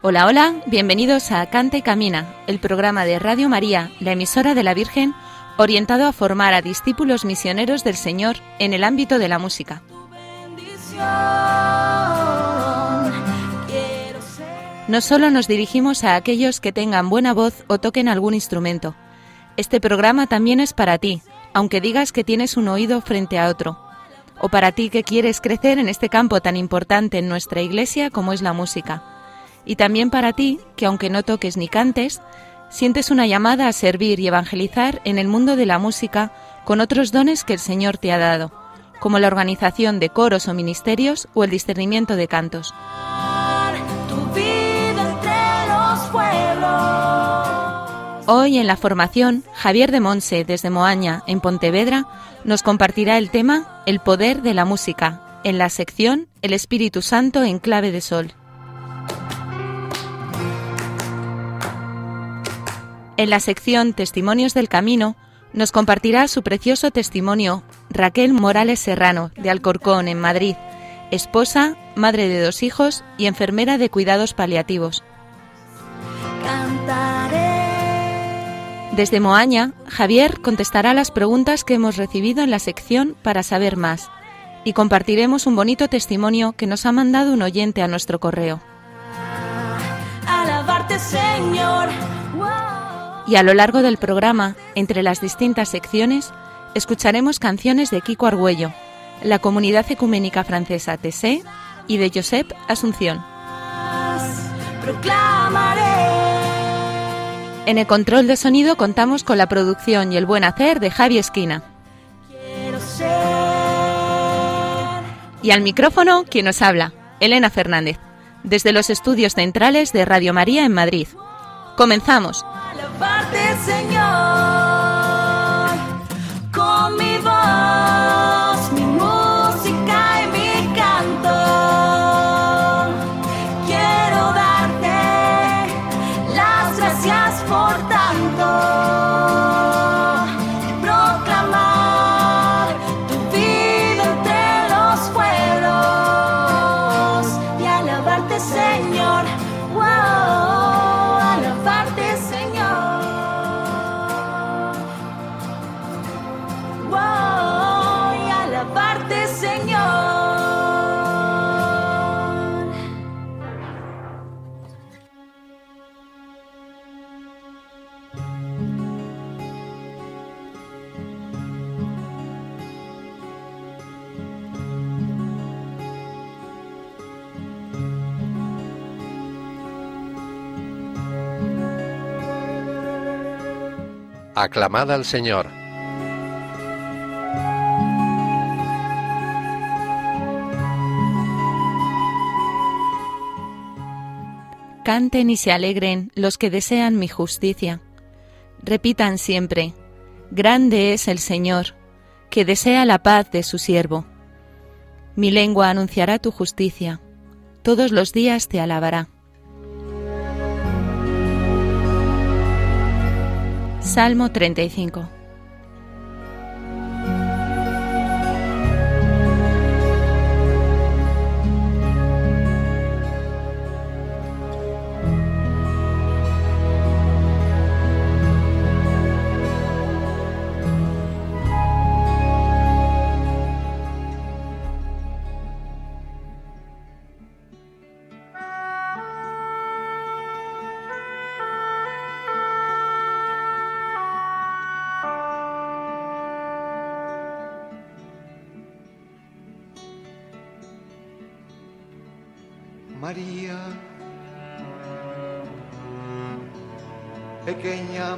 Hola, hola, bienvenidos a Canta y Camina, el programa de Radio María, la emisora de la Virgen, orientado a formar a discípulos misioneros del Señor en el ámbito de la música. No solo nos dirigimos a aquellos que tengan buena voz o toquen algún instrumento. Este programa también es para ti, aunque digas que tienes un oído frente a otro o para ti que quieres crecer en este campo tan importante en nuestra iglesia como es la música. Y también para ti que aunque no toques ni cantes, sientes una llamada a servir y evangelizar en el mundo de la música con otros dones que el Señor te ha dado, como la organización de coros o ministerios o el discernimiento de cantos. Hoy en la formación, Javier de Monse, desde Moaña, en Pontevedra, nos compartirá el tema El poder de la música, en la sección El Espíritu Santo en clave de sol. En la sección Testimonios del Camino, nos compartirá su precioso testimonio Raquel Morales Serrano, de Alcorcón, en Madrid, esposa, madre de dos hijos y enfermera de cuidados paliativos. Desde Moaña, Javier contestará las preguntas que hemos recibido en la sección para saber más y compartiremos un bonito testimonio que nos ha mandado un oyente a nuestro correo. Y a lo largo del programa, entre las distintas secciones, escucharemos canciones de Kiko Argüello, la comunidad ecuménica francesa TC y de Josep Asunción. En el control de sonido contamos con la producción y el buen hacer de Javi Esquina. Y al micrófono, quien nos habla, Elena Fernández, desde los estudios centrales de Radio María en Madrid. Comenzamos. Alabarte, Señor. Aclamad al Señor. Canten y se alegren los que desean mi justicia. Repitan siempre, Grande es el Señor, que desea la paz de su siervo. Mi lengua anunciará tu justicia, todos los días te alabará. Salmo 35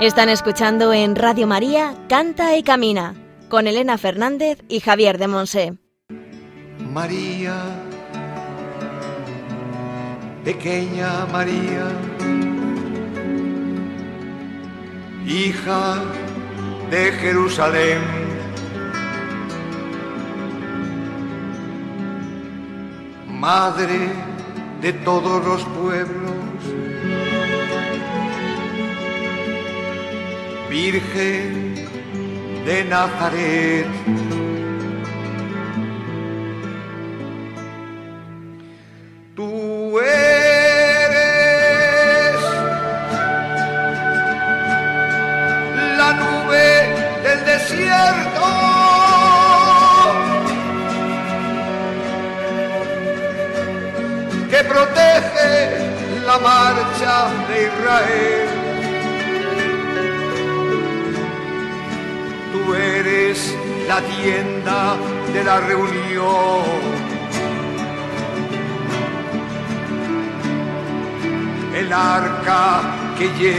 Están escuchando en Radio María Canta y Camina con Elena Fernández y Javier de Monse. María, pequeña María, hija de Jerusalén. Madre de todos los pueblos, Virgen de Nazaret.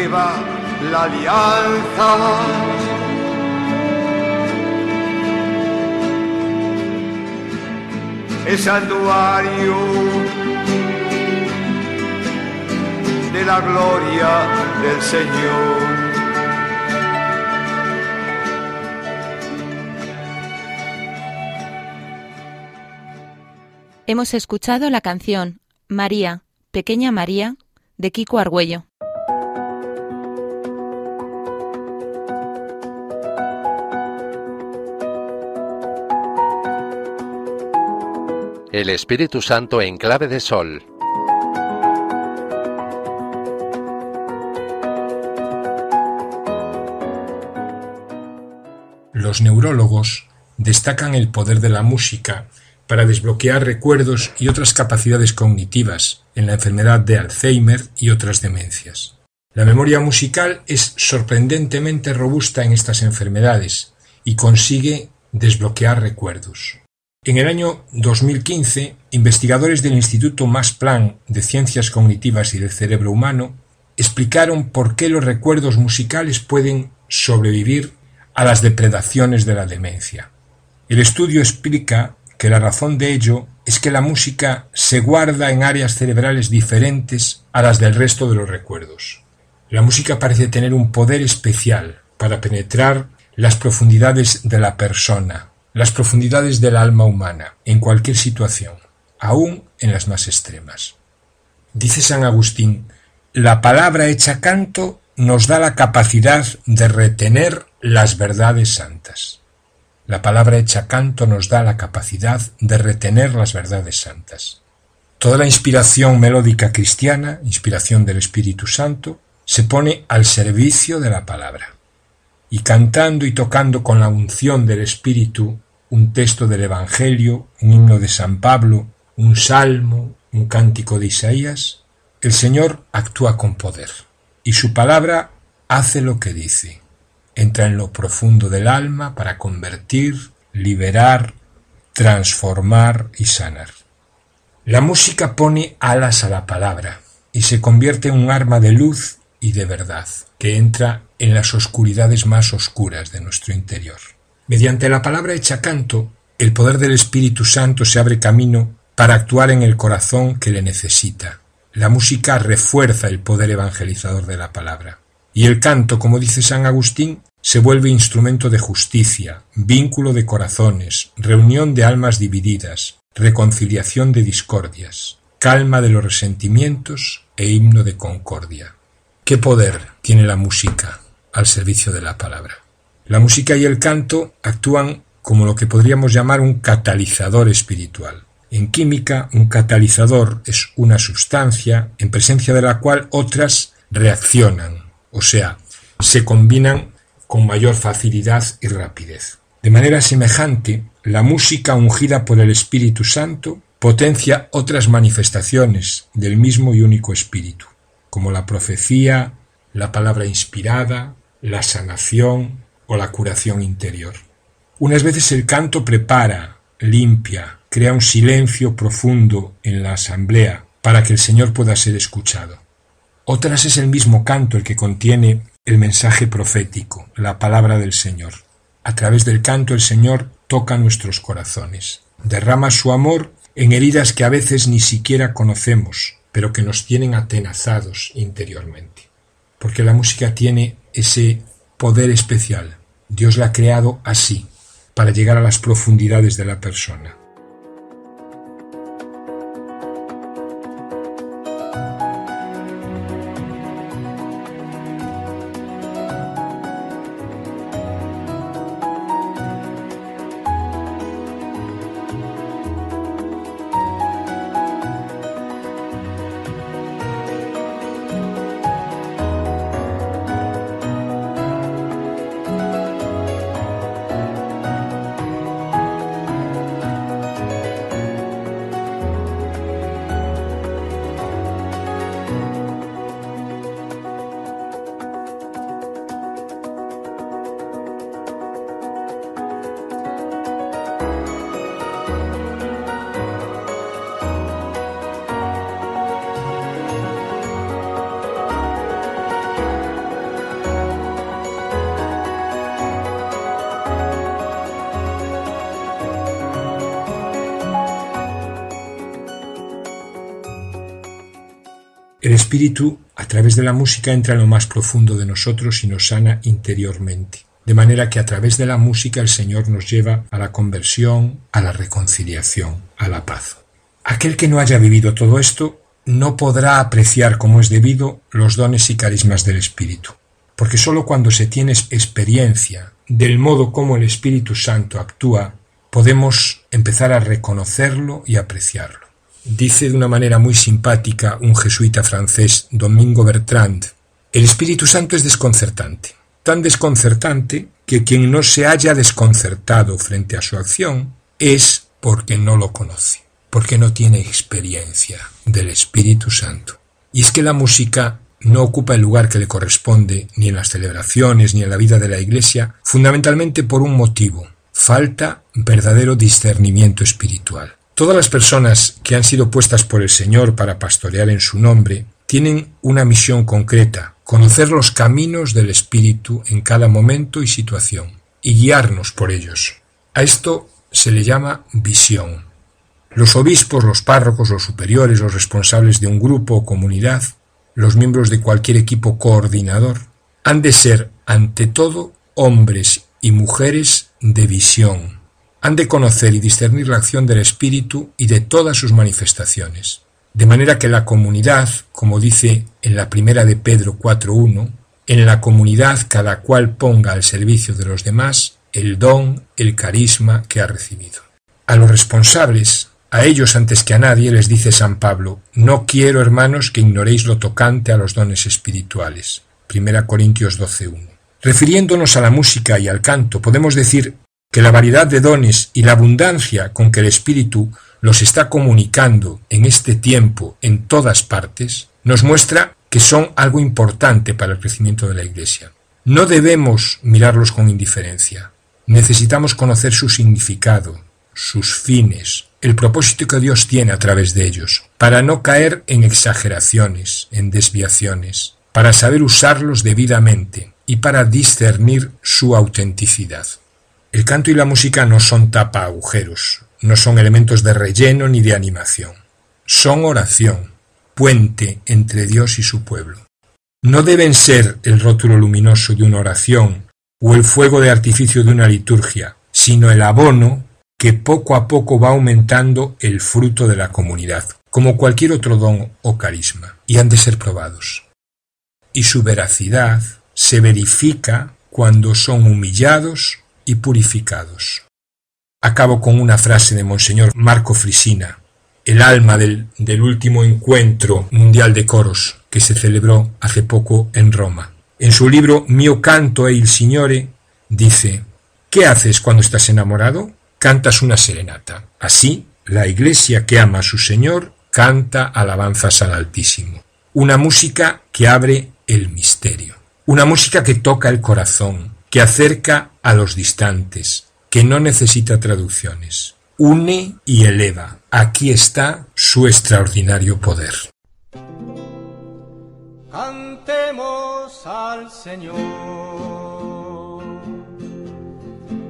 La alianza. El santuario de la gloria del Señor. Hemos escuchado la canción María, Pequeña María, de Kiko Argüello. El Espíritu Santo en clave de sol. Los neurólogos destacan el poder de la música para desbloquear recuerdos y otras capacidades cognitivas en la enfermedad de Alzheimer y otras demencias. La memoria musical es sorprendentemente robusta en estas enfermedades y consigue desbloquear recuerdos. En el año 2015, investigadores del Instituto Max Planck de Ciencias Cognitivas y del Cerebro Humano explicaron por qué los recuerdos musicales pueden sobrevivir a las depredaciones de la demencia. El estudio explica que la razón de ello es que la música se guarda en áreas cerebrales diferentes a las del resto de los recuerdos. La música parece tener un poder especial para penetrar las profundidades de la persona, las profundidades del alma humana, en cualquier situación, aun en las más extremas. Dice San Agustín, la palabra hecha canto nos da la capacidad de retener las verdades santas. La palabra hecha canto nos da la capacidad de retener las verdades santas. Toda la inspiración melódica cristiana, inspiración del Espíritu Santo, se pone al servicio de la palabra. Y cantando y tocando con la unción del Espíritu un texto del Evangelio, un himno de San Pablo, un salmo, un cántico de Isaías, el Señor actúa con poder y su palabra hace lo que dice. Entra en lo profundo del alma para convertir, liberar, transformar y sanar. La música pone alas a la palabra y se convierte en un arma de luz y de verdad que entra en las oscuridades más oscuras de nuestro interior. Mediante la palabra hecha canto, el poder del Espíritu Santo se abre camino para actuar en el corazón que le necesita, la música refuerza el poder evangelizador de la palabra. Y el canto, como dice San Agustín, se vuelve instrumento de justicia, vínculo de corazones, reunión de almas divididas, reconciliación de discordias, calma de los resentimientos e himno de concordia. ¿Qué poder tiene la música al servicio de la palabra? La música y el canto actúan como lo que podríamos llamar un catalizador espiritual. En química, un catalizador es una sustancia en presencia de la cual otras reaccionan, o sea, se combinan con mayor facilidad y rapidez. De manera semejante, la música ungida por el Espíritu Santo potencia otras manifestaciones del mismo y único Espíritu, como la profecía, la palabra inspirada, la sanación o la curación interior. Unas veces el canto prepara, limpia, crea un silencio profundo en la asamblea para que el Señor pueda ser escuchado. Otras es el mismo canto el que contiene el mensaje profético, la palabra del Señor. A través del canto el Señor toca nuestros corazones, derrama su amor en heridas que a veces ni siquiera conocemos, pero que nos tienen atenazados interiormente. Porque la música tiene ese poder especial. Dios la ha creado así, para llegar a las profundidades de la persona. Espíritu, a través de la música, entra en lo más profundo de nosotros y nos sana interiormente. De manera que a través de la música el Señor nos lleva a la conversión, a la reconciliación, a la paz. Aquel que no haya vivido todo esto no podrá apreciar como es debido los dones y carismas del Espíritu, porque sólo cuando se tiene experiencia del modo como el Espíritu Santo actúa, podemos empezar a reconocerlo y apreciarlo. Dice de una manera muy simpática un jesuita francés, Domingo Bertrand, el Espíritu Santo es desconcertante, tan desconcertante que quien no se haya desconcertado frente a su acción es porque no lo conoce, porque no tiene experiencia del Espíritu Santo. Y es que la música no ocupa el lugar que le corresponde ni en las celebraciones ni en la vida de la Iglesia, fundamentalmente por un motivo, falta verdadero discernimiento espiritual. Todas las personas que han sido puestas por el Señor para pastorear en su nombre tienen una misión concreta, conocer los caminos del Espíritu en cada momento y situación, y guiarnos por ellos. A esto se le llama visión. Los obispos, los párrocos, los superiores, los responsables de un grupo o comunidad, los miembros de cualquier equipo coordinador, han de ser, ante todo, hombres y mujeres de visión. Han de conocer y discernir la acción del Espíritu y de todas sus manifestaciones. De manera que la comunidad, como dice en la primera de Pedro 4.1, en la comunidad cada cual ponga al servicio de los demás el don, el carisma que ha recibido. A los responsables, a ellos antes que a nadie, les dice San Pablo, no quiero, hermanos, que ignoréis lo tocante a los dones espirituales. Primera Corintios 12.1. Refiriéndonos a la música y al canto, podemos decir que la variedad de dones y la abundancia con que el Espíritu los está comunicando en este tiempo en todas partes, nos muestra que son algo importante para el crecimiento de la Iglesia. No debemos mirarlos con indiferencia. Necesitamos conocer su significado, sus fines, el propósito que Dios tiene a través de ellos, para no caer en exageraciones, en desviaciones, para saber usarlos debidamente y para discernir su autenticidad. El canto y la música no son tapa agujeros, no son elementos de relleno ni de animación. Son oración, puente entre Dios y su pueblo. No deben ser el rótulo luminoso de una oración o el fuego de artificio de una liturgia, sino el abono que poco a poco va aumentando el fruto de la comunidad, como cualquier otro don o carisma, y han de ser probados. Y su veracidad se verifica cuando son humillados purificados. Acabo con una frase de Monseñor Marco Frisina, el alma del, del último encuentro mundial de coros que se celebró hace poco en Roma. En su libro Mio canto e il Signore dice, ¿qué haces cuando estás enamorado? Cantas una serenata. Así, la iglesia que ama a su Señor canta alabanzas al Altísimo. Una música que abre el misterio. Una música que toca el corazón, que acerca a los distantes, que no necesita traducciones. Une y eleva. Aquí está su extraordinario poder. Cantemos al Señor.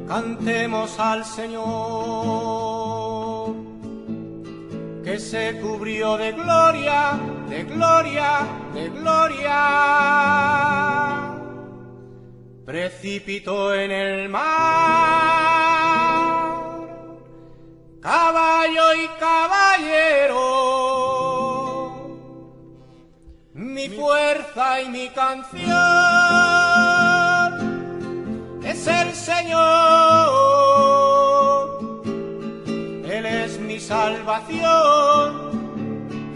Cantemos al Señor. Que se cubrió de gloria, de gloria, de gloria. Precipitó en el mar. Caballo y caballero mi fuerza y mi canción es el Señor. Él es mi salvación,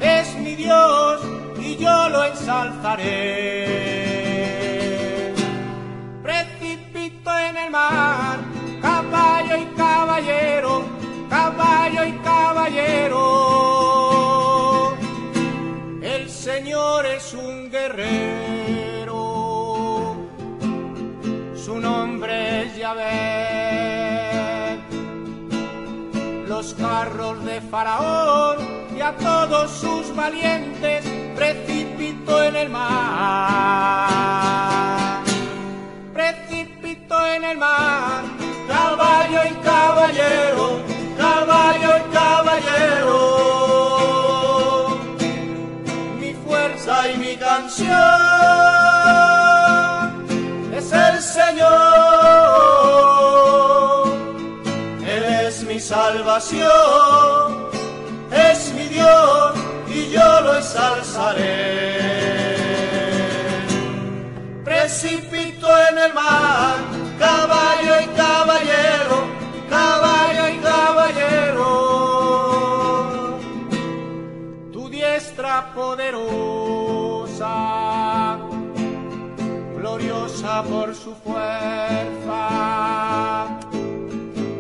es mi Dios y yo lo ensalzaré. Caballo y caballero, caballo y caballero Señor es un guerrero, su nombre es Yahvé. Los carros de Faraón y a todos sus valientes precipitó en el mar. El mar, caballo y caballero, caballo y caballero y mi canción es el Señor. Él es mi salvación, es mi Dios y yo lo ensalzaré. Precipito en el mar, caballo y caballero, caballo y caballero. Tu diestra poderosa gloriosa por su fuerza.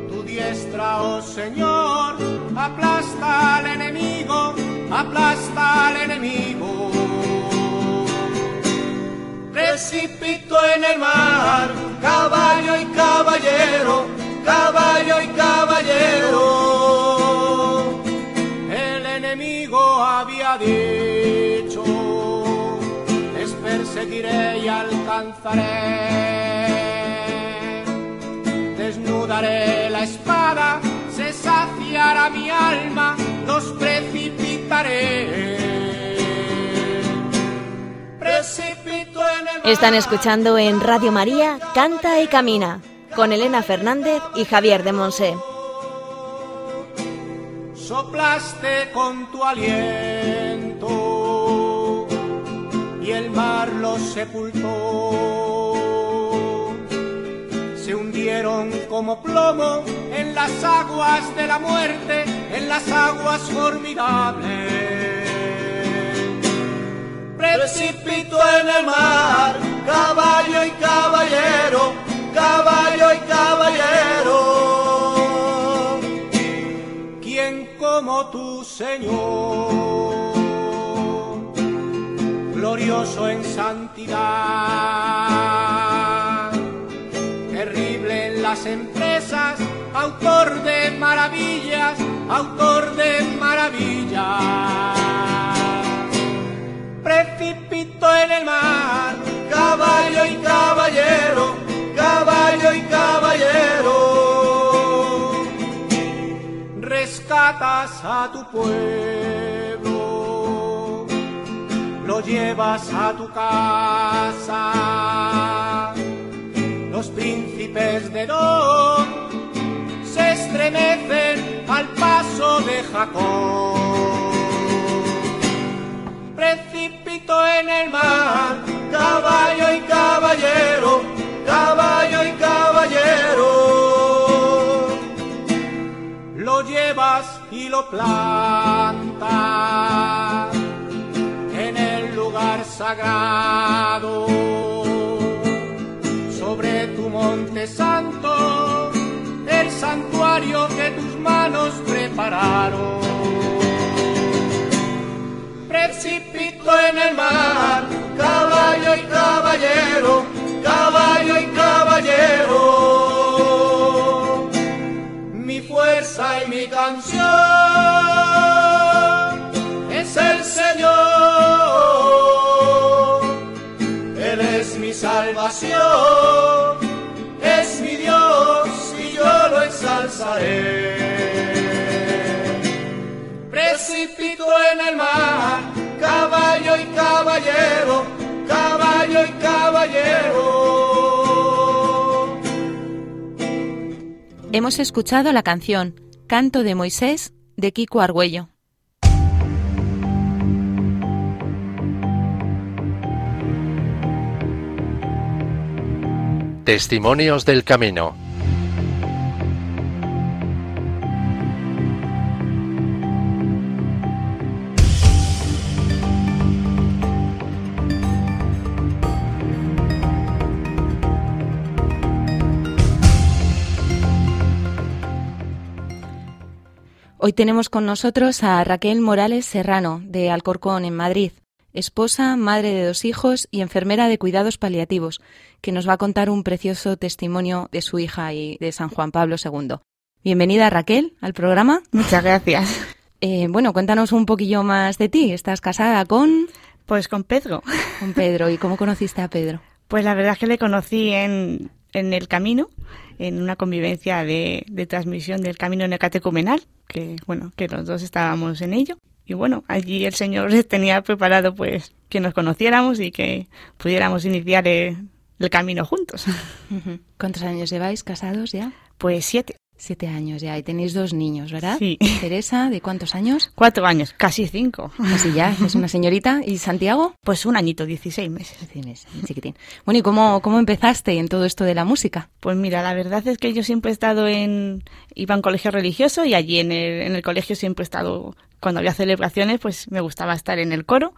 Tu diestra, oh Señor, aplasta al enemigo, aplasta al enemigo. Precipito en el mar, caballo y caballero, caballo y caballero. El enemigo había dicho, les perseguiré y alcanzaré. Desnudaré la espada, se saciará mi alma, los precipitaré están escuchando en Radio María Canta y Camina con Elena Fernández y Javier de Monse. soplaste con tu aliento y el mar los sepultó. Se hundieron como plomo en las aguas de la muerte, en las aguas formidables. Precipito en el mar, caballo y caballero, caballo y caballero. ¿Quién como tu Señor? Glorioso en santidad, terrible en las empresas, autor de maravillas, autor de maravillas precipito en el mar, caballo y caballero, caballo y caballero. Rescatas a tu pueblo, lo llevas a tu casa. Los príncipes de Don se estremecen al paso de Jacob en el mar, caballo y caballero, caballo y caballero. Lo llevas y lo plantas en el lugar sagrado, sobre tu monte santo, el santuario que tus manos prepararon en el mar, caballo y caballero, caballo y caballero. Mi fuerza y mi canción es el Señor, Él es mi salvación, es mi Dios y yo lo ensalzaré caballero, caballo y caballero. Hemos escuchado la canción Canto de Moisés de Kiko Argüello. Testimonios del Camino. Hoy tenemos con nosotros a Raquel Morales Serrano, de Alcorcón, en Madrid, esposa, madre de dos hijos y enfermera de cuidados paliativos, que nos va a contar un precioso testimonio de su hija y de San Juan Pablo II. Bienvenida, Raquel, al programa. Muchas gracias. Eh, bueno, cuéntanos un poquillo más de ti. ¿Estás casada con...? Pues con Pedro. Con Pedro. ¿Y cómo conociste a Pedro? Pues la verdad es que le conocí en, en el camino, en una convivencia de, de transmisión del camino necatecumenal, que bueno, que los dos estábamos en ello. Y bueno, allí el Señor tenía preparado pues que nos conociéramos y que pudiéramos iniciar el, el camino juntos. ¿Cuántos años lleváis casados ya? Pues siete. Siete años ya. Y tenéis dos niños, ¿verdad? Sí. Teresa, ¿de cuántos años? Cuatro años, casi cinco. Así ya, es una señorita. ¿Y Santiago? Pues un añito, 16 meses. Tienes, chiquitín. Bueno, ¿y cómo, cómo empezaste en todo esto de la música? Pues mira, la verdad es que yo siempre he estado en... Iba a un colegio religioso y allí en el, en el colegio siempre he estado... Cuando había celebraciones, pues me gustaba estar en el coro.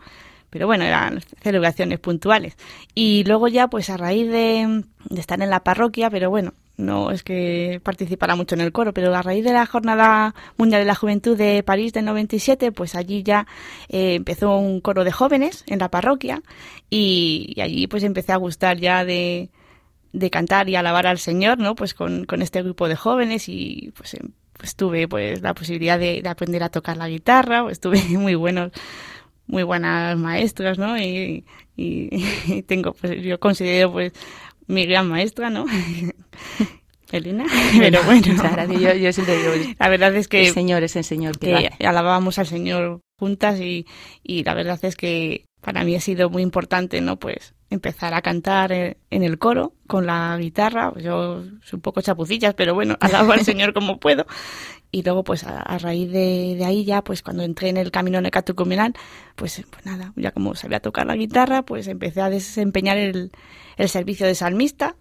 Pero bueno, eran celebraciones puntuales. Y luego ya, pues a raíz de, de estar en la parroquia, pero bueno, no es que participara mucho en el coro, pero a raíz de la Jornada Mundial de la Juventud de París del 97, pues allí ya eh, empezó un coro de jóvenes en la parroquia y, allí pues empecé a gustar ya de, de cantar y alabar al Señor, ¿no? Pues con, con este grupo de jóvenes y pues, pues tuve pues la posibilidad de, de aprender a tocar la guitarra, pues tuve muy buenos muy buenas maestras, ¿no? Y, y, tengo, pues yo considero pues mi gran maestra, ¿no? Elena, pero bueno. Yo, yo siempre digo, la verdad es que... El Señor es el Señor. Que, alabábamos al Señor juntas y, y la verdad es que para mí ha sido muy importante, ¿no? Pues empezar a cantar en el coro con la guitarra. Yo soy un poco chapucillas, pero bueno, alabo al Señor como puedo. Y luego, pues a, raíz de, ahí ya, pues cuando entré en el camino necatocumenal, pues, pues nada, ya como sabía tocar la guitarra, pues empecé a desempeñar el, el servicio de salmista.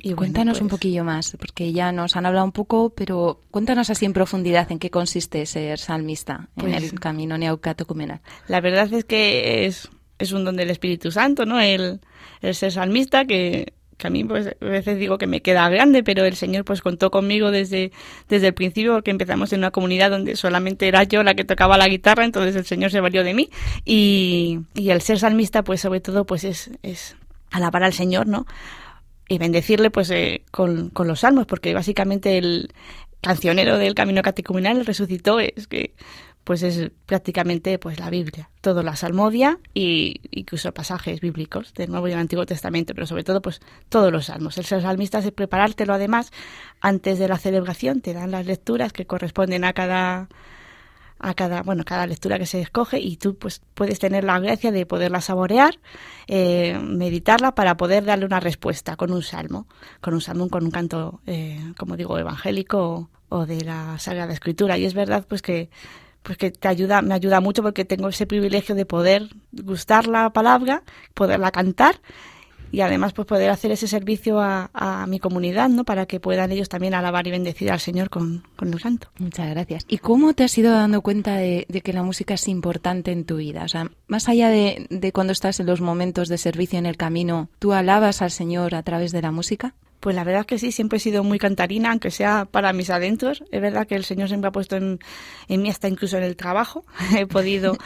Y cuéntanos un pues poquillo más, porque ya nos han hablado un poco, pero cuéntanos así en profundidad en qué consiste ser salmista en pues el camino neocatocumenal. La verdad es que es es un don del Espíritu Santo, ¿no? El, el ser salmista que, que a mí pues a veces digo que me queda grande, pero el Señor pues contó conmigo desde, desde el principio porque empezamos en una comunidad donde solamente era yo la que tocaba la guitarra, entonces el Señor se valió de mí y, y el ser salmista pues sobre todo pues es, es alabar al Señor, ¿no? Y bendecirle pues eh, con, con los salmos, porque básicamente el cancionero del camino catecumenal resucitó, es que pues es prácticamente pues la Biblia, todo la salmodia y incluso pasajes bíblicos del Nuevo y del Antiguo Testamento, pero sobre todo pues todos los salmos. El ser salmista es preparártelo además antes de la celebración, te dan las lecturas que corresponden a cada a cada bueno cada lectura que se escoge y tú pues puedes tener la gracia de poderla saborear eh, meditarla para poder darle una respuesta con un salmo con un salmo con un canto eh, como digo evangélico o, o de la Sagrada Escritura. Y es verdad pues que pues que te ayuda, me ayuda mucho porque tengo ese privilegio de poder gustar la palabra, poderla cantar y además pues poder hacer ese servicio a, mi comunidad, ¿no? Para que puedan ellos también alabar y bendecir al Señor con, el canto. Muchas gracias. ¿Y cómo te has ido dando cuenta de, que la música es importante en tu vida? O sea, más allá de, de cuando estás en los momentos de servicio en el camino, ¿tú alabas al Señor a través de la música? Pues la verdad es que sí, siempre he sido muy cantarina, aunque sea para mis adentros. Es verdad que el Señor siempre ha puesto en, mí hasta incluso en el trabajo. he podido,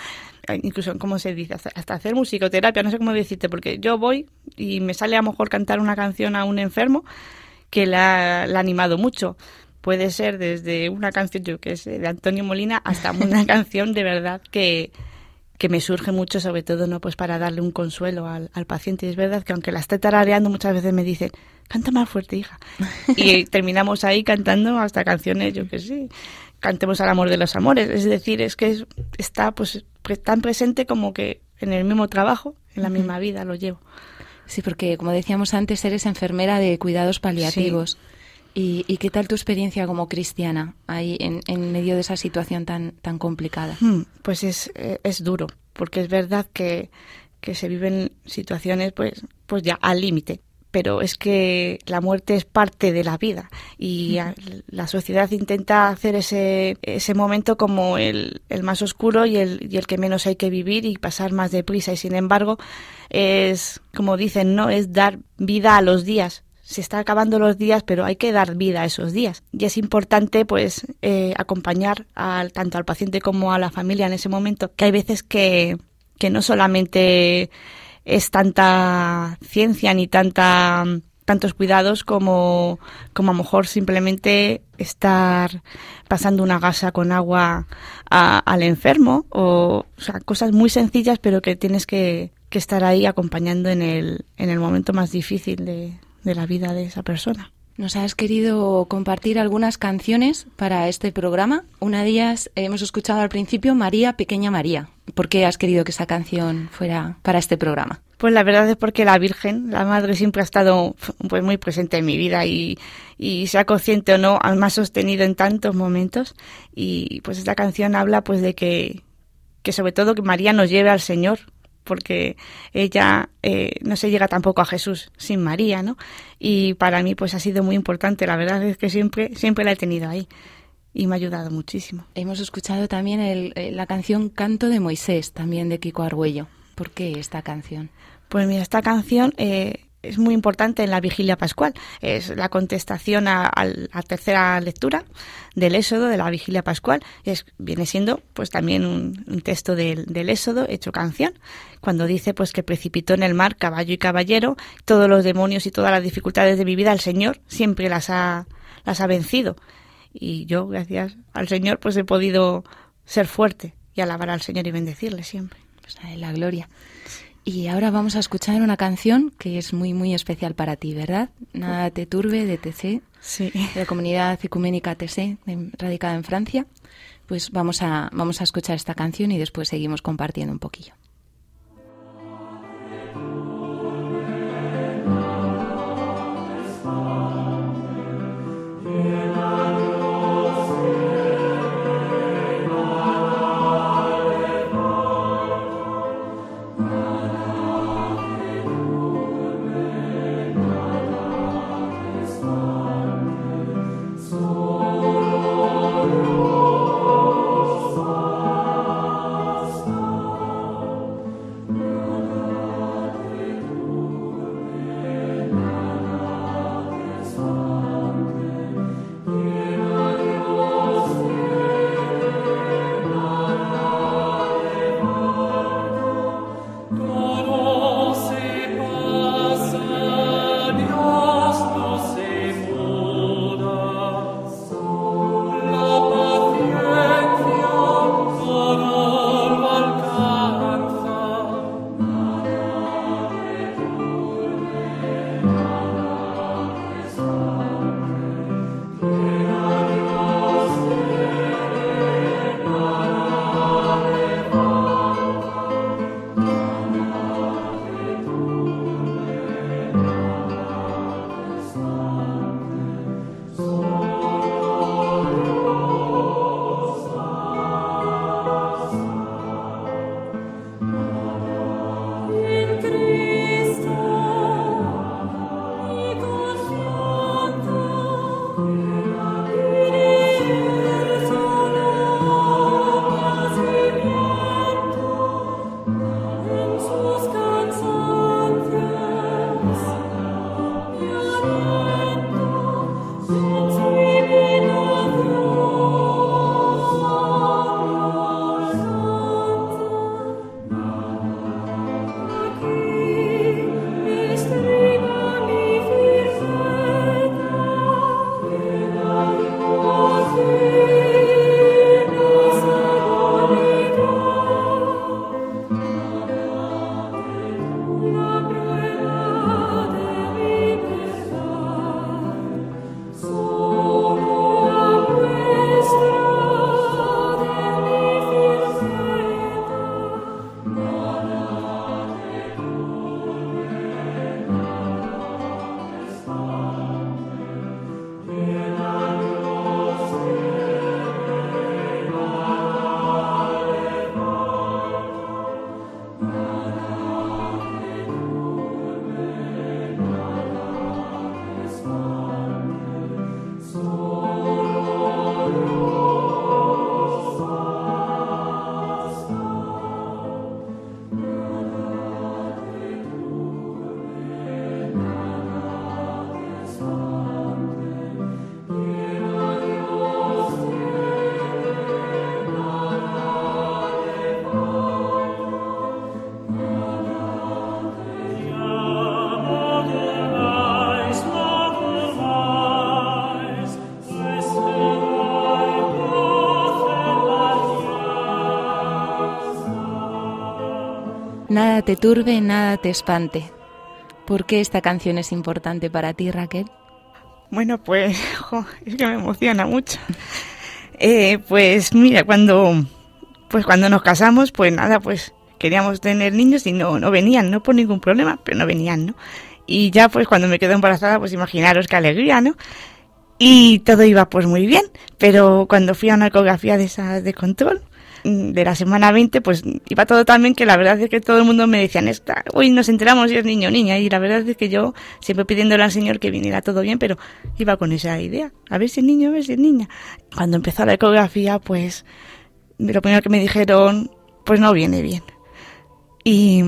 incluso, ¿cómo se dice? Hasta hacer musicoterapia, no sé cómo decirte, porque yo voy y me sale a lo mejor cantar una canción a un enfermo que la, ha animado mucho puede ser desde una canción, yo que sé, de Antonio Molina hasta una canción de verdad que, que me surge mucho, sobre todo, no pues para darle un consuelo al, al paciente. Y es verdad que aunque la esté tarareando, muchas veces me dicen, canta más fuerte, hija. Y terminamos ahí cantando hasta canciones, yo que sé, cantemos al amor de los amores. Es decir, es que está pues tan presente como que en el mismo trabajo, en la misma vida lo llevo. Sí, porque como decíamos antes, eres enfermera de cuidados paliativos. ¿Y, qué tal tu experiencia como cristiana ahí en, en medio de esa situación tan, tan complicada? Hmm, pues es, eh, es duro, porque es verdad que, que se viven situaciones pues, pues ya al límite pero es que la muerte es parte de la vida y la sociedad intenta hacer ese, ese momento como el, el más oscuro y el, y el que menos hay que vivir y pasar más deprisa. Y sin embargo es como dicen no es dar vida a los días. Se está acabando los días, pero hay que dar vida a esos días. Y es importante, pues, eh, acompañar al, tanto al paciente como a la familia en ese momento, que hay veces que, que no solamente es tanta ciencia ni tanta tantos cuidados como, como a lo mejor simplemente estar pasando una gasa con agua al enfermo o, o sea, cosas muy sencillas pero que tienes que, estar ahí acompañando en el, en el momento más difícil de la vida de esa persona. Nos has querido compartir algunas canciones para este programa. Una de ellas hemos escuchado al principio, María, Pequeña María. ¿Por qué has querido que esa canción fuera para este programa? Pues la verdad es porque la Virgen, la Madre, siempre ha estado pues, muy presente en mi vida y, y sea consciente o no, me ha sostenido en tantos momentos. Y pues esta canción habla pues de que, que sobre todo que María nos lleve al Señor, porque ella eh, no se llega tampoco a Jesús sin María, ¿no? Y para mí pues ha sido muy importante, la verdad es que siempre, siempre la he tenido ahí y me ha ayudado muchísimo. Hemos escuchado también eh, la canción Canto de Moisés, también de Kiko Argüello. ¿Por qué esta canción? Pues mira, esta canción eh, es muy importante en la vigilia pascual. Es la contestación a, la tercera lectura del Éxodo, de la vigilia pascual. Es, viene siendo pues también un, texto del, del, Éxodo hecho canción, cuando dice pues que precipitó en el mar caballo y caballero, todos los demonios y todas las dificultades de mi vida, el Señor siempre las ha, las ha vencido. Y yo, gracias al Señor, pues he podido ser fuerte y alabar al Señor y bendecirle siempre. Pues a la gloria. Y ahora vamos a escuchar una canción que es muy, muy especial para ti, ¿verdad? Nada te turbe de TC, Sí. de la comunidad ecuménica TC, radicada en Francia. Pues vamos a, vamos a escuchar esta canción y después seguimos compartiendo un poquillo. Nada te turbe, nada te espante. ¿Por qué esta canción es importante para ti, Raquel? Bueno, pues es que me emociona mucho. Eh, pues mira, cuando pues cuando nos casamos, pues nada, pues queríamos tener niños y no, no venían, no por ningún problema, pero no venían, ¿no? Y ya pues cuando me quedé embarazada, pues imaginaros qué alegría, ¿no? Y todo iba pues muy bien, pero cuando fui a una ecografía de esas de control, de la semana 20, pues iba todo tan bien que la verdad es que todo el mundo me decían, esta, uy, nos enteramos si es niño o niña, y la verdad es que yo siempre pidiéndole al Señor que viniera todo bien, pero iba con esa idea, a ver si es niño, a ver si es niña. Cuando empezó la ecografía, pues lo primero que me dijeron, pues no viene bien. Y,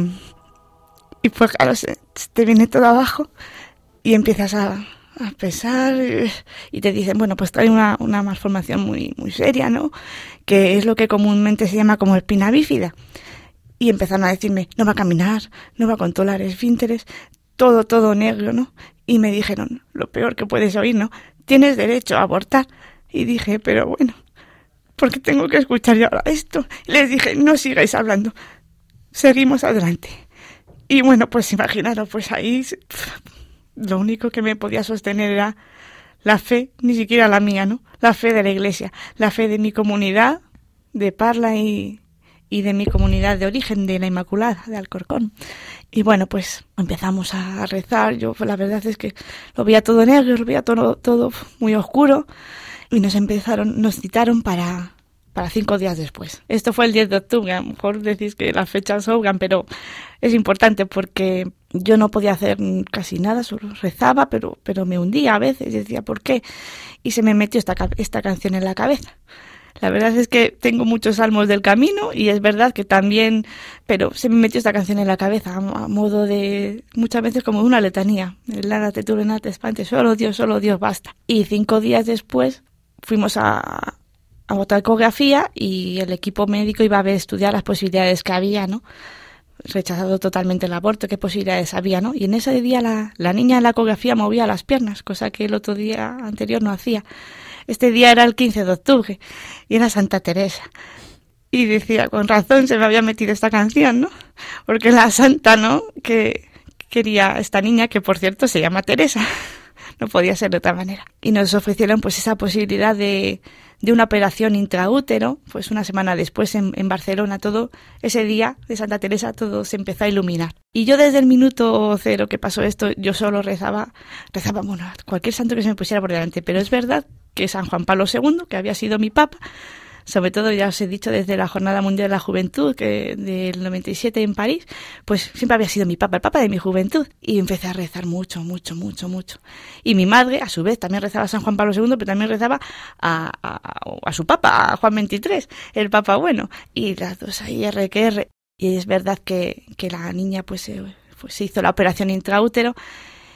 y pues claro, se, te viene todo abajo y empiezas a, a pesar y te dicen, bueno, pues trae una, una malformación muy, muy seria, ¿no? Que es lo que comúnmente se llama como espina bífida. Y empezaron a decirme, no va a caminar, no va a controlar esfínteres, todo, todo negro, ¿no? Y me dijeron, lo peor que puedes oír, ¿no? Tienes derecho a abortar. Y dije, pero bueno, ¿por qué tengo que escuchar yo ahora esto? Les dije, no sigáis hablando. seguimos adelante. Y bueno, pues imaginaros, pues ahí lo único que me podía sostener era la fe, ni siquiera la mía, ¿no? La fe de la iglesia, la fe de mi comunidad, de Parla y, y de mi comunidad de origen, de la Inmaculada, de Alcorcón. Y bueno, pues empezamos a rezar. Yo, la verdad es que lo veía todo negro, lo veía todo, todo muy oscuro. Y nos empezaron, nos citaron para, para cinco días después. Esto fue el 10 de octubre. A lo mejor decís que las fechas sobran, pero es importante porque yo no podía hacer casi nada, solo rezaba, pero, pero me hundía a veces y decía, ¿por qué? Y se me metió esta, esta canción en la cabeza. La verdad es que tengo muchos salmos del camino y es verdad que también, pero se me metió esta canción en la cabeza a modo de, muchas veces como una letanía. Lara te tuve te espante, solo Dios, solo Dios basta. Y cinco días después fuimos a, a otra ecografía y el equipo médico iba a ver, estudiar las posibilidades que había, ¿no? Rechazado totalmente el aborto, qué posibilidades había, ¿no? Y en ese día la, la niña en la ecografía movía las piernas, cosa que el otro día anterior no hacía. Este día era el 15 de octubre y era Santa Teresa. Y decía, con razón se me había metido esta canción, ¿no? Porque la santa, ¿no? Que quería esta niña, que por cierto se llama Teresa. No podía ser de otra manera. Y nos ofrecieron pues esa posibilidad de, de una operación intraútero, pues una semana después en, en, Barcelona, todo ese día de Santa Teresa, todo se empezó a iluminar. Y yo desde el minuto cero que pasó esto, yo solo rezaba, rezaba, bueno, cualquier santo que se me pusiera por delante, pero es verdad que San Juan Pablo II, que había sido mi papa, sobre todo ya os he dicho desde la Jornada Mundial de la Juventud, que del 97 en París, pues siempre había sido mi papa, el papa de mi juventud. Y empecé a rezar mucho, mucho, mucho, mucho. Y mi madre, a su vez, también rezaba a San Juan Pablo II, pero también rezaba a, a, a su papa, a Juan XXIII, el papa bueno. Y las dos ahí, R que R. Y es verdad que, que la niña pues, eh, pues se hizo la operación intraútero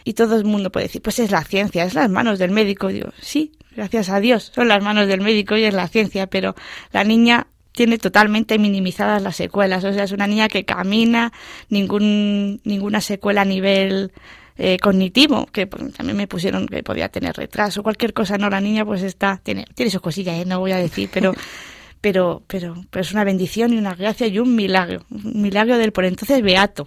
y todo el mundo puede decir, pues es la ciencia, es las manos del médico. Digo, sí, gracias a Dios, son las manos del médico y es la ciencia, pero la niña tiene totalmente minimizadas las secuelas. O sea, es una niña que camina, ningún, ninguna secuela a nivel eh, cognitivo, que pues, también me pusieron que podía tener retraso, cualquier cosa, no, la niña pues está, tiene, tiene sus cosillas, ¿eh? no voy a decir, pero, pero, pero, pero es una bendición y una gracia y un milagro, un milagro del por entonces beato,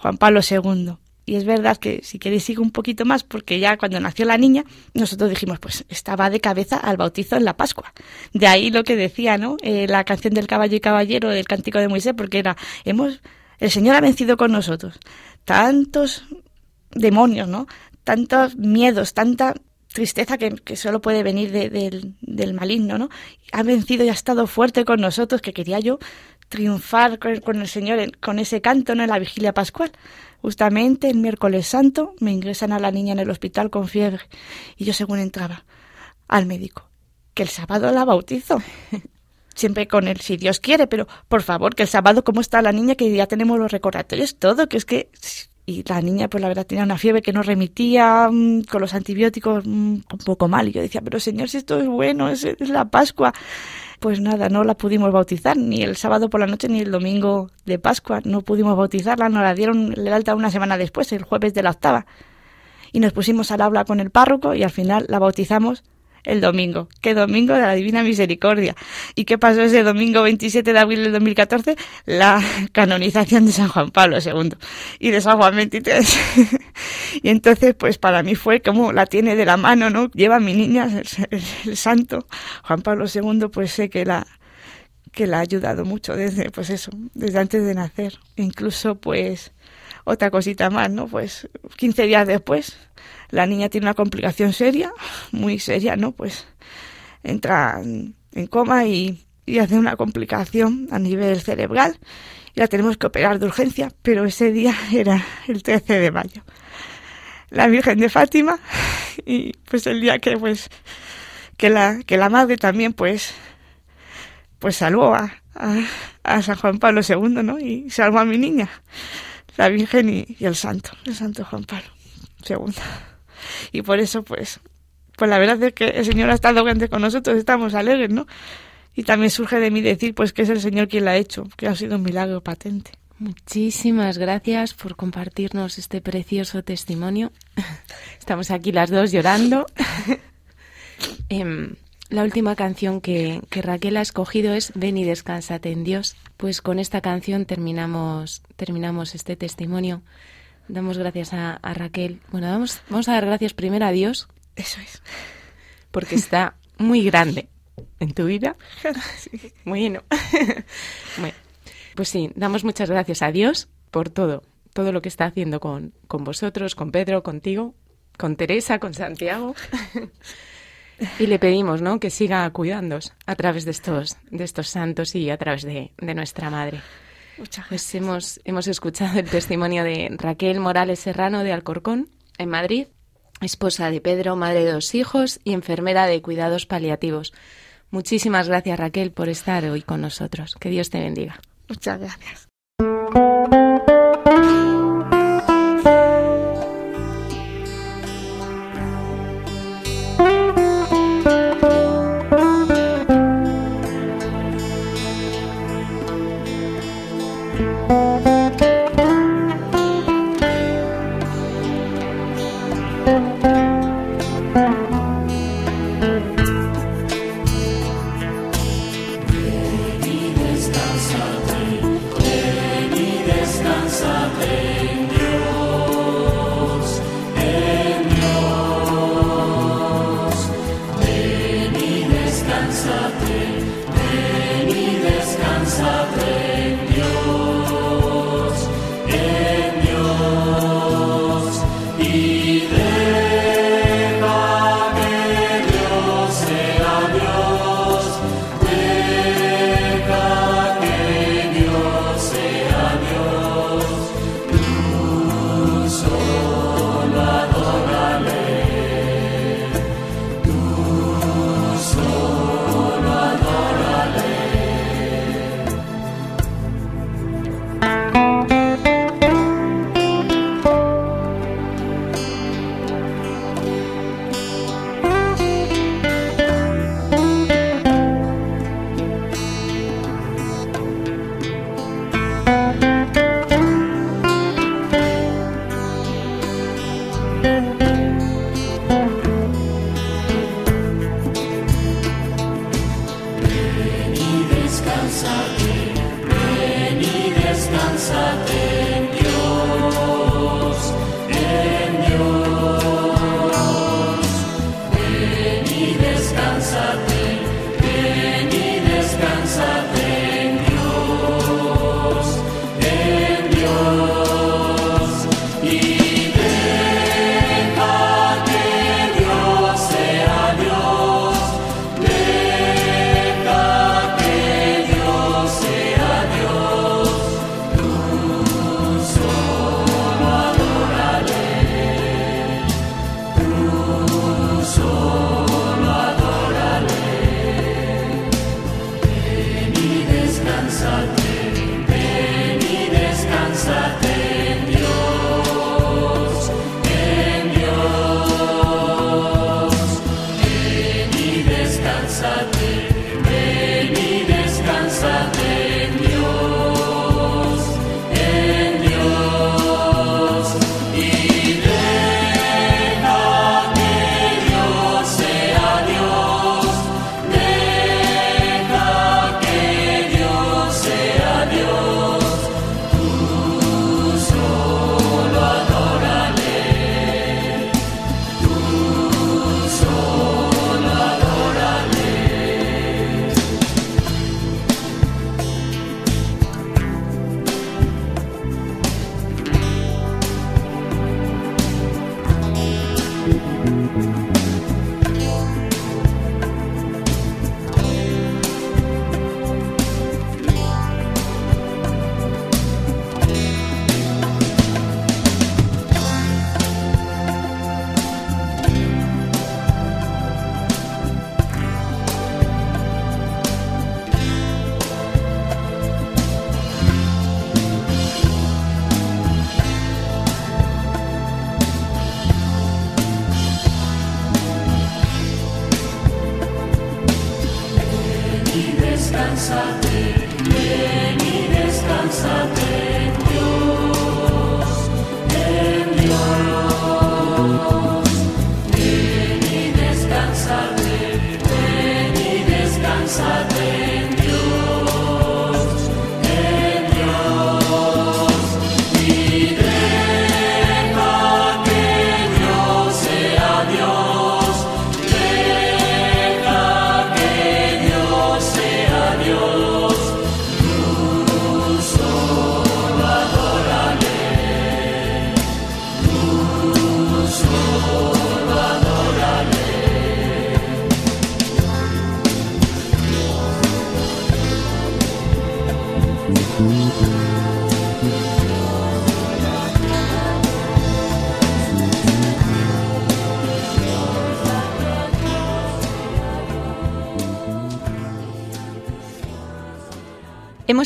Juan Pablo II. Y es verdad que si queréis sigo un poquito más, porque ya cuando nació la niña, nosotros dijimos, pues estaba de cabeza al bautizo en la Pascua. De ahí lo que decía, ¿no? Eh, la canción del caballo y caballero, del cántico de Moisés, porque era, hemos, el Señor ha vencido con nosotros. Tantos demonios, ¿no? Tantos miedos, tanta tristeza que, que solo puede venir de, de, del maligno, ¿no? Ha vencido y ha estado fuerte con nosotros, que quería yo triunfar con, el Señor con ese canto ¿no? en la vigilia pascual. Justamente el miércoles santo me ingresan a la niña en el hospital con fiebre y yo según entraba al médico, que el sábado la bautizo. Siempre con él, si Dios quiere, pero por favor, que el sábado, ¿cómo está la niña? Que ya tenemos los recordatorios, todo, que es que y la niña pues la verdad tenía una fiebre que no remitía mmm, con los antibióticos mmm, un poco mal y yo decía pero señor si esto es bueno es, es, la Pascua pues nada no la pudimos bautizar ni el sábado por la noche ni el domingo de Pascua. No pudimos bautizarla nos la dieron el alta una semana después el jueves de la octava. Y nos pusimos al habla con el párroco y al final la bautizamos el domingo. ¿Qué domingo de la Divina Misericordia? ¿Y qué pasó ese domingo 27 de abril del 2014? La canonización de San Juan Pablo II y de San Juan y entonces, pues para mí fue como la tiene de la mano, ¿no? Lleva a mi niña, el, el, el santo Juan Pablo II, pues sé que la que la ha ayudado mucho desde, pues eso, desde antes de nacer. Incluso, pues, otra cosita más, ¿no? Pues 15 días después, la niña tiene una complicación seria, muy seria, ¿no? Pues entra en coma y, y hace una complicación a nivel cerebral y la tenemos que operar de urgencia, pero ese día era el 13 de mayo. La Virgen de Fátima y pues el día que pues que la que la madre también pues pues salvó a, a, San Juan Pablo II, ¿no? Y salvó a mi niña la Virgen y, y, el Santo, el Santo Juan Pablo II. Y por eso, pues, pues la verdad es que el Señor ha estado grande con nosotros, estamos alegres, ¿no? Y también surge de mí decir, pues, que es el Señor quien la ha hecho, que ha sido un milagro patente. Muchísimas gracias por compartirnos este precioso testimonio. Estamos aquí las dos llorando. eh, La última canción que, que, Raquel ha escogido es Ven y descansate en Dios. Pues con esta canción terminamos, terminamos este testimonio. Damos gracias a, a Raquel. Bueno, vamos, vamos a dar gracias primero a Dios. Eso es. Porque está muy grande en tu vida. Sí. Bueno. bueno. Pues sí, damos muchas gracias a Dios por todo, todo lo que está haciendo con, con vosotros, con Pedro, contigo, con Teresa, con Santiago. Y le pedimos, ¿no? Que siga cuidándoos a través de estos, de estos santos y a través de, de nuestra madre. Muchas Pues hemos, hemos escuchado el testimonio de Raquel Morales Serrano de Alcorcón, en Madrid, esposa de Pedro, madre de dos hijos y enfermera de cuidados paliativos. Muchísimas gracias, Raquel, por estar hoy con nosotros. Que Dios te bendiga. Muchas gracias.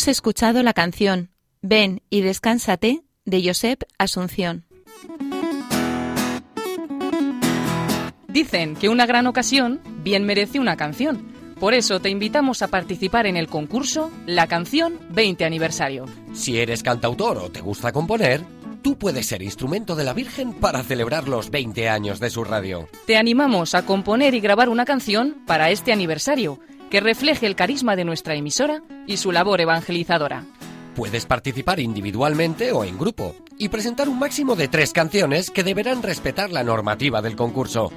Hemos escuchado la canción Ven y descánsate de Josep Asunción. Dicen que una gran ocasión bien merece una canción. Por eso te invitamos a participar en el concurso La canción 20 aniversario. Si eres cantautor o te gusta componer, tú puedes ser instrumento de la Virgen para celebrar los 20 años de su radio. Te animamos a componer y grabar una canción para este aniversario que refleje el carisma de nuestra emisora y su labor evangelizadora. Puedes participar individualmente o en grupo y presentar un máximo de tres canciones que deberán respetar la normativa del concurso.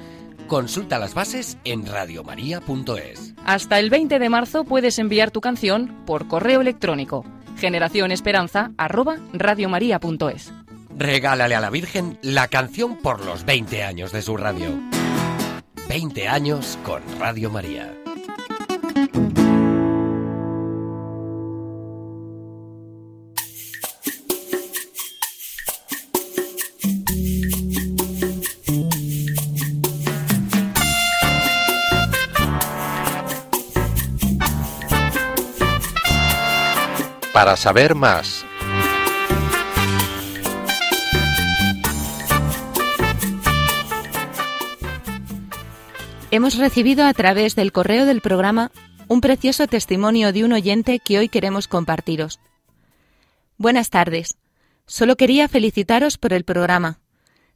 Consulta las bases en radiomaria.es. Hasta el 20 de marzo puedes enviar tu canción por correo electrónico generacionesperanza@radiomaria.es. Regálale a la Virgen la canción por los 20 años de su radio. 20 años con Radio María. Para saber más, Hemos recibido a través del correo del programa un precioso testimonio de un oyente que hoy queremos compartiros. Buenas tardes. Solo quería felicitaros por el programa.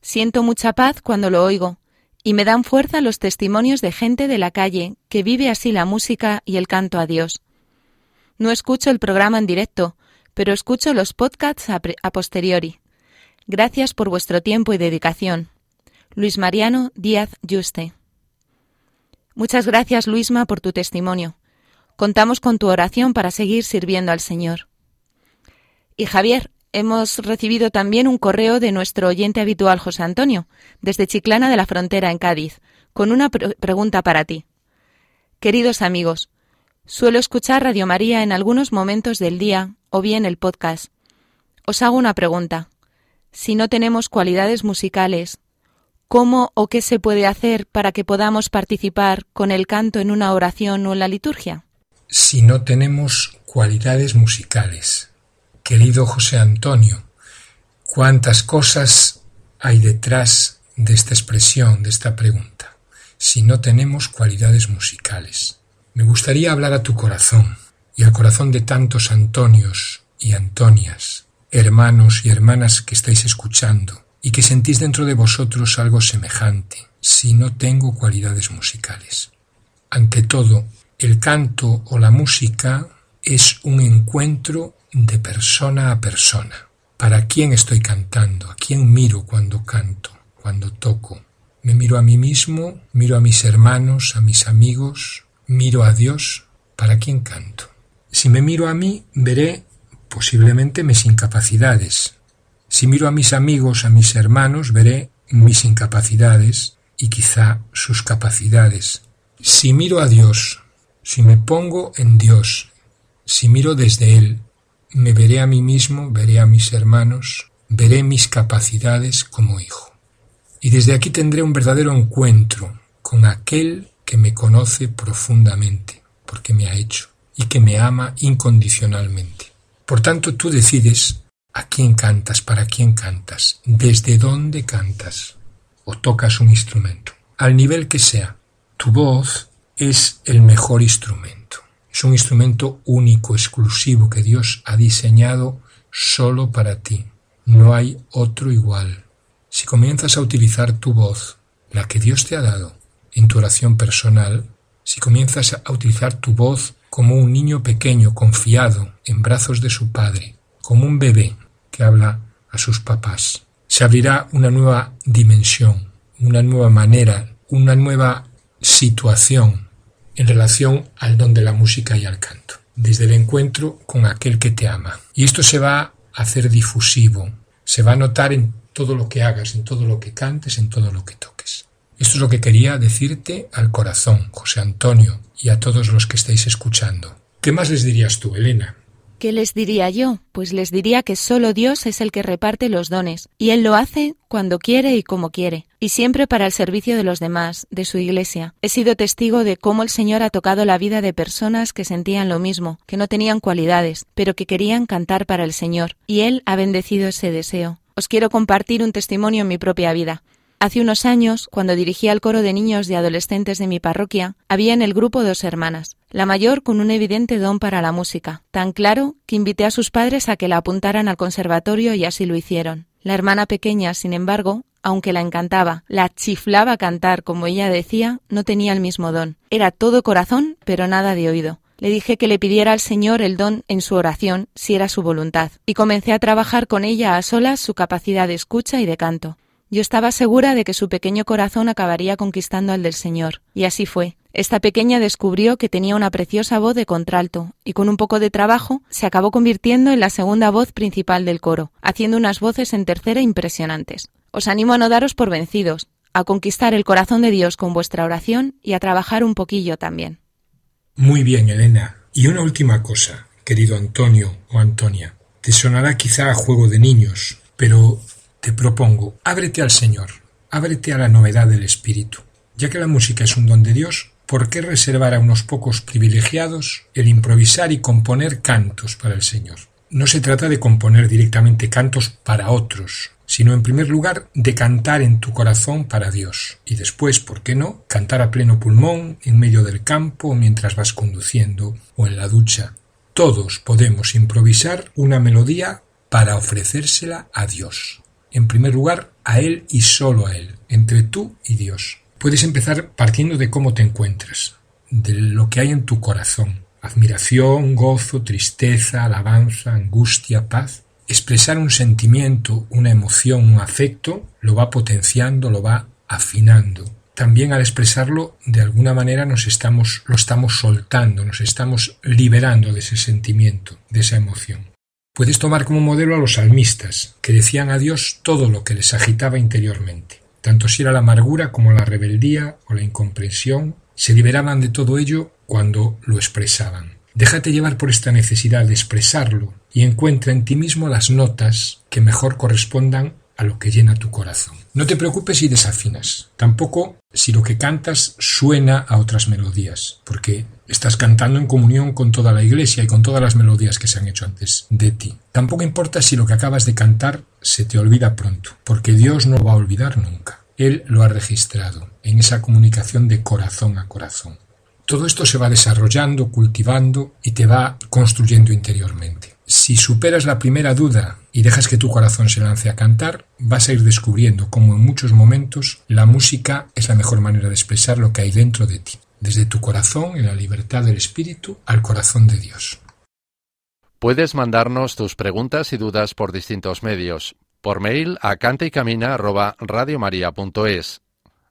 Siento mucha paz cuando lo oigo y me dan fuerza los testimonios de gente de la calle que vive así la música y el canto a Dios. No escucho el programa en directo, pero escucho los podcasts a, posteriori. Gracias por vuestro tiempo y dedicación. Luis Mariano Díaz Yuste. Muchas gracias, Luisma, por tu testimonio. Contamos con tu oración para seguir sirviendo al Señor. Y Javier, hemos recibido también un correo de nuestro oyente habitual José Antonio, desde Chiclana de la Frontera, en Cádiz, con una pre pregunta para ti. Queridos amigos, suelo escuchar Radio María en algunos momentos del día o bien el podcast. Os hago una pregunta. Si no tenemos cualidades musicales, ¿Cómo o qué se puede hacer para que podamos participar con el canto en una oración o en la liturgia? Si no tenemos cualidades musicales. Querido José Antonio, cuántas cosas hay detrás de esta expresión, de esta pregunta. Si no tenemos cualidades musicales. Me gustaría hablar a tu corazón y al corazón de tantos Antonios y Antonias, hermanos y hermanas que estáis escuchando y que sentís dentro de vosotros algo semejante, si no tengo cualidades musicales. Ante todo, el canto o la música es un encuentro de persona a persona. ¿Para quién estoy cantando? ¿A quién miro cuando canto, cuando toco? ¿Me miro a mí mismo? ¿Miro a mis hermanos, a mis amigos? ¿Miro a Dios? ¿Para quién canto? Si me miro a mí, veré posiblemente mis incapacidades, si miro a mis amigos, a mis hermanos, veré mis incapacidades y quizá sus capacidades. Si miro a Dios, si me pongo en Dios, si miro desde Él, me veré a mí mismo, veré a mis hermanos, veré mis capacidades como hijo. Y desde aquí tendré un verdadero encuentro con aquel que me conoce profundamente, porque me ha hecho, y que me ama incondicionalmente. Por tanto, tú decides ¿A quién cantas? ¿Para quién cantas? ¿Desde dónde cantas? ¿O tocas un instrumento? Al nivel que sea, tu voz es el mejor instrumento. Es un instrumento único, exclusivo, que Dios ha diseñado solo para ti. No hay otro igual. Si comienzas a utilizar tu voz, la que Dios te ha dado, en tu oración personal, si comienzas a utilizar tu voz como un niño pequeño confiado en brazos de su padre, como un bebé que habla a sus papás. Se abrirá una nueva dimensión, una nueva manera, una nueva situación en relación al don de la música y al canto, desde el encuentro con aquel que te ama. Y esto se va a hacer difusivo, se va a notar en todo lo que hagas, en todo lo que cantes, en todo lo que toques. Esto es lo que quería decirte al corazón, José Antonio, y a todos los que estáis escuchando. ¿Qué más les dirías tú, Elena? ¿Qué les diría yo? Pues les diría que solo Dios es el que reparte los dones, y Él lo hace cuando quiere y como quiere, y siempre para el servicio de los demás, de su Iglesia. He sido testigo de cómo el Señor ha tocado la vida de personas que sentían lo mismo, que no tenían cualidades, pero que querían cantar para el Señor, y Él ha bendecido ese deseo. Os quiero compartir un testimonio en mi propia vida. Hace unos años, cuando dirigía el coro de niños y adolescentes de mi parroquia, había en el grupo dos hermanas. La mayor con un evidente don para la música, tan claro que invité a sus padres a que la apuntaran al conservatorio y así lo hicieron. La hermana pequeña, sin embargo, aunque la encantaba, la chiflaba cantar, como ella decía, no tenía el mismo don. Era todo corazón, pero nada de oído. Le dije que le pidiera al Señor el don en su oración, si era su voluntad, y comencé a trabajar con ella a solas su capacidad de escucha y de canto. Yo estaba segura de que su pequeño corazón acabaría conquistando al del Señor, y así fue. Esta pequeña descubrió que tenía una preciosa voz de contralto, y con un poco de trabajo se acabó convirtiendo en la segunda voz principal del coro, haciendo unas voces en tercera impresionantes. Os animo a no daros por vencidos, a conquistar el corazón de Dios con vuestra oración y a trabajar un poquillo también. Muy bien, Elena. Y una última cosa, querido Antonio o Antonia. Te sonará quizá a juego de niños, pero te propongo, ábrete al Señor, ábrete a la novedad del Espíritu. Ya que la música es un don de Dios, ¿por qué reservar a unos pocos privilegiados el improvisar y componer cantos para el Señor? No se trata de componer directamente cantos para otros, sino en primer lugar de cantar en tu corazón para Dios, y después, ¿por qué no?, cantar a pleno pulmón en medio del campo mientras vas conduciendo o en la ducha. Todos podemos improvisar una melodía para ofrecérsela a Dios en primer lugar a Él y solo a Él, entre tú y Dios. Puedes empezar partiendo de cómo te encuentras, de lo que hay en tu corazón. Admiración, gozo, tristeza, alabanza, angustia, paz. Expresar un sentimiento, una emoción, un afecto, lo va potenciando, lo va afinando. También al expresarlo, de alguna manera nos estamos, lo estamos soltando, nos estamos liberando de ese sentimiento, de esa emoción. Puedes tomar como modelo a los salmistas, que decían a Dios todo lo que les agitaba interiormente. Tanto si era la amargura como la rebeldía o la incomprensión, se liberaban de todo ello cuando lo expresaban. Déjate llevar por esta necesidad de expresarlo y encuentra en ti mismo las notas que mejor correspondan a lo que llena tu corazón. No te preocupes si desafinas, tampoco si lo que cantas suena a otras melodías, porque Estás cantando en comunión con toda la iglesia y con todas las melodías que se han hecho antes de ti. Tampoco importa si lo que acabas de cantar se te olvida pronto, porque Dios no va a olvidar nunca. Él lo ha registrado en esa comunicación de corazón a corazón. Todo esto se va desarrollando, cultivando y te va construyendo interiormente. Si superas la primera duda y dejas que tu corazón se lance a cantar, vas a ir descubriendo cómo en muchos momentos la música es la mejor manera de expresar lo que hay dentro de ti desde tu corazón, en la libertad del Espíritu, al corazón de Dios. Puedes mandarnos tus preguntas y dudas por distintos medios. Por mail a cantaycamina@radiomaria.es,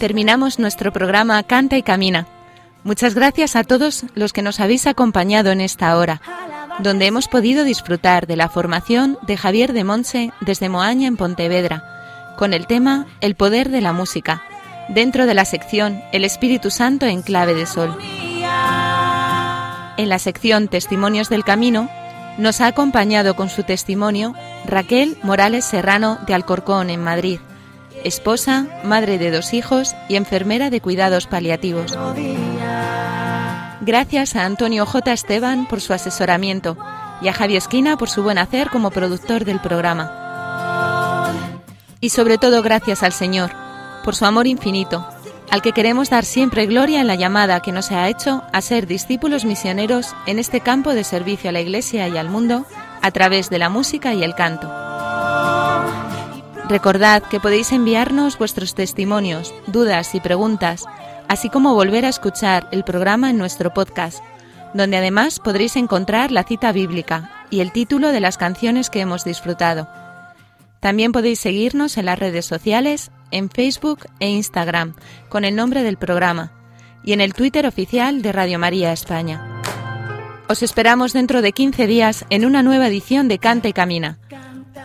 Terminamos nuestro programa Canta y Camina. Muchas gracias a todos los que nos habéis acompañado en esta hora, donde hemos podido disfrutar de la formación de Javier de Monse desde Moaña en Pontevedra, con el tema El poder de la música dentro de la sección El Espíritu Santo en clave de sol. En la sección Testimonios del Camino nos ha acompañado con su testimonio Raquel Morales Serrano de Alcorcón en Madrid, esposa, madre de dos hijos y enfermera de cuidados paliativos. Gracias a Antonio J. Esteban por su asesoramiento y a Javi Esquina por su buen hacer como productor del programa. Y sobre todo gracias al Señor por su amor infinito, al que queremos dar siempre gloria en la llamada que nos ha hecho a ser discípulos misioneros en este campo de servicio a la Iglesia y al mundo a través de la música y el canto. Recordad que podéis enviarnos vuestros testimonios, dudas y preguntas, así como volver a escuchar el programa en nuestro podcast, donde además podréis encontrar la cita bíblica y el título de las canciones que hemos disfrutado. También podéis seguirnos en las redes sociales, en Facebook e Instagram, con el nombre del programa, y en el Twitter oficial de Radio María España. Os esperamos dentro de 15 días en una nueva edición de Canta y Camina.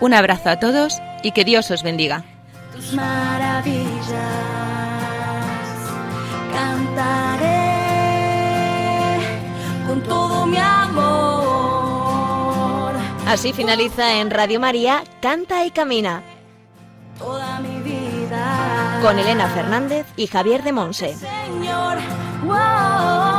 Un abrazo a todos y que Dios os bendiga. tus maravillas. Cantaré con todo mi amor. Así finaliza en Radio María Canta y Camina Toda mi vida. con Elena Fernández y Javier de Monse. Señor, wow.